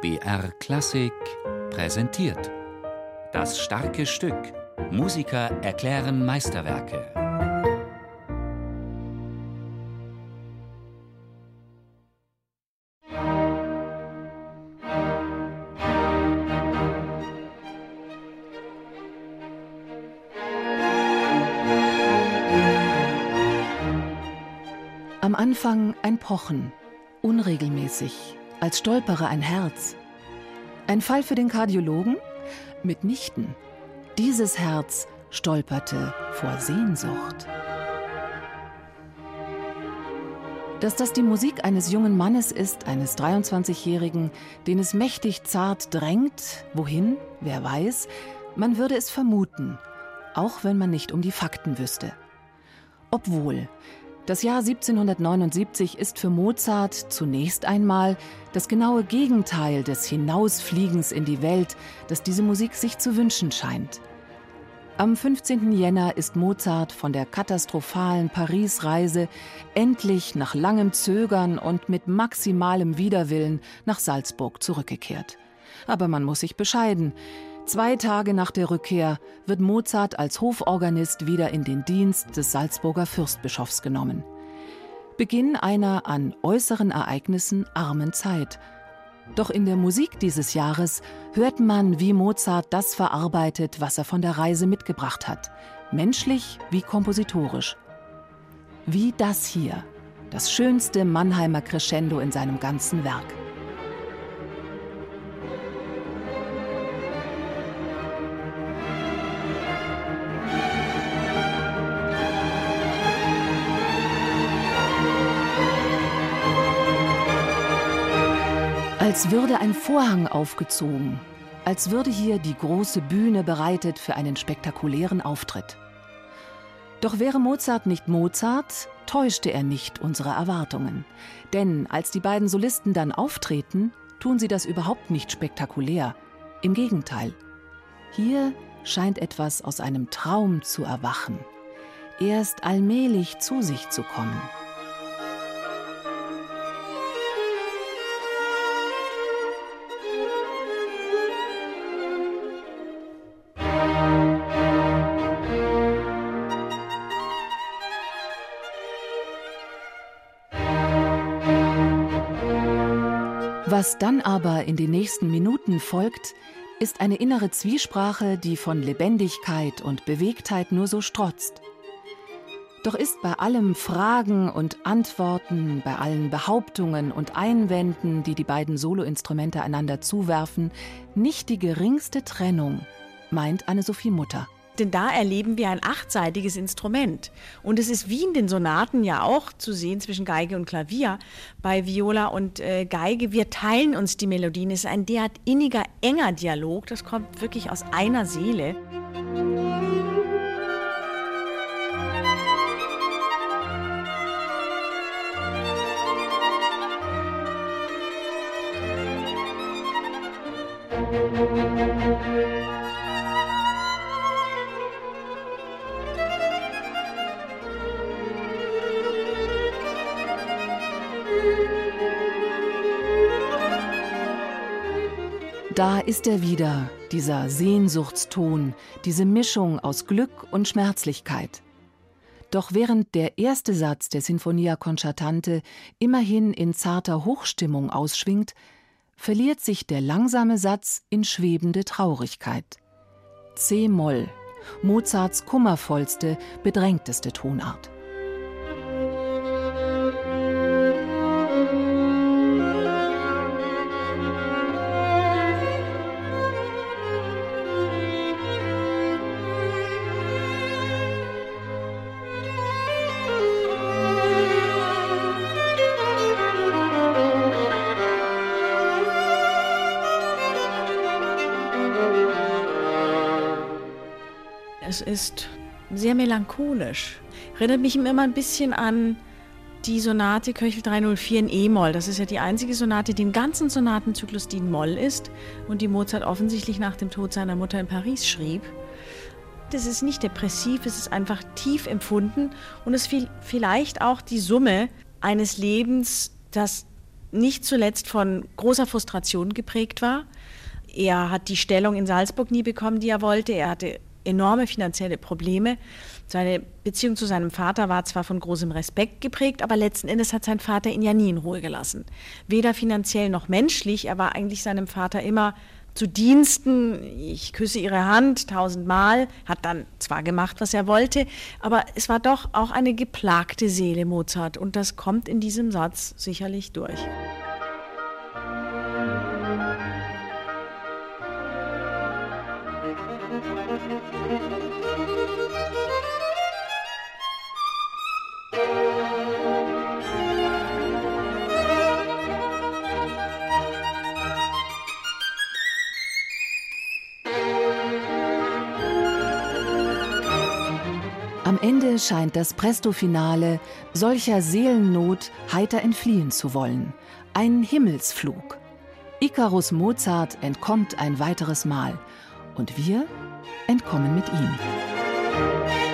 BR Klassik präsentiert. Das starke Stück. Musiker erklären Meisterwerke. Am Anfang ein Pochen, unregelmäßig, als stolpere ein Herz. Ein Fall für den Kardiologen? Mitnichten. Dieses Herz stolperte vor Sehnsucht. Dass das die Musik eines jungen Mannes ist, eines 23-Jährigen, den es mächtig zart drängt, wohin, wer weiß, man würde es vermuten, auch wenn man nicht um die Fakten wüsste. Obwohl, das Jahr 1779 ist für Mozart zunächst einmal das genaue Gegenteil des Hinausfliegens in die Welt, das diese Musik sich zu wünschen scheint. Am 15. Jänner ist Mozart von der katastrophalen Paris-Reise endlich nach langem Zögern und mit maximalem Widerwillen nach Salzburg zurückgekehrt. Aber man muss sich bescheiden. Zwei Tage nach der Rückkehr wird Mozart als Hoforganist wieder in den Dienst des Salzburger Fürstbischofs genommen. Beginn einer an äußeren Ereignissen armen Zeit. Doch in der Musik dieses Jahres hört man, wie Mozart das verarbeitet, was er von der Reise mitgebracht hat, menschlich wie kompositorisch. Wie das hier, das schönste Mannheimer Crescendo in seinem ganzen Werk. Als würde ein Vorhang aufgezogen, als würde hier die große Bühne bereitet für einen spektakulären Auftritt. Doch wäre Mozart nicht Mozart, täuschte er nicht unsere Erwartungen. Denn als die beiden Solisten dann auftreten, tun sie das überhaupt nicht spektakulär. Im Gegenteil. Hier scheint etwas aus einem Traum zu erwachen, erst allmählich zu sich zu kommen. Was dann aber in den nächsten Minuten folgt, ist eine innere Zwiesprache, die von Lebendigkeit und Bewegtheit nur so strotzt. Doch ist bei allem Fragen und Antworten, bei allen Behauptungen und Einwänden, die die beiden Soloinstrumente einander zuwerfen, nicht die geringste Trennung, meint Anne-Sophie Mutter. Denn da erleben wir ein achtseitiges Instrument. Und es ist wie in den Sonaten ja auch zu sehen zwischen Geige und Klavier. Bei Viola und äh, Geige, wir teilen uns die Melodien. Es ist ein derart inniger, enger Dialog. Das kommt wirklich aus einer Seele. Da ist er wieder, dieser Sehnsuchtston, diese Mischung aus Glück und Schmerzlichkeit. Doch während der erste Satz der Sinfonia Concertante immerhin in zarter Hochstimmung ausschwingt, verliert sich der langsame Satz in schwebende Traurigkeit. C-Moll, Mozarts kummervollste, bedrängteste Tonart. Es ist sehr melancholisch. Erinnert mich immer ein bisschen an die Sonate Köchel 304 in E-Moll. Das ist ja die einzige Sonate, die im ganzen Sonatenzyklus, die in Moll ist und die Mozart offensichtlich nach dem Tod seiner Mutter in Paris schrieb. Das ist nicht depressiv, es ist einfach tief empfunden und es ist vielleicht auch die Summe eines Lebens, das nicht zuletzt von großer Frustration geprägt war. Er hat die Stellung in Salzburg nie bekommen, die er wollte. Er hatte enorme finanzielle Probleme. Seine Beziehung zu seinem Vater war zwar von großem Respekt geprägt, aber letzten Endes hat sein Vater ihn ja nie in Ruhe gelassen. Weder finanziell noch menschlich. Er war eigentlich seinem Vater immer zu Diensten. Ich küsse ihre Hand tausendmal. Hat dann zwar gemacht, was er wollte, aber es war doch auch eine geplagte Seele Mozart. Und das kommt in diesem Satz sicherlich durch. Am Ende scheint das Presto-Finale solcher Seelennot heiter entfliehen zu wollen. Ein Himmelsflug. Icarus Mozart entkommt ein weiteres Mal. Und wir entkommen mit ihm.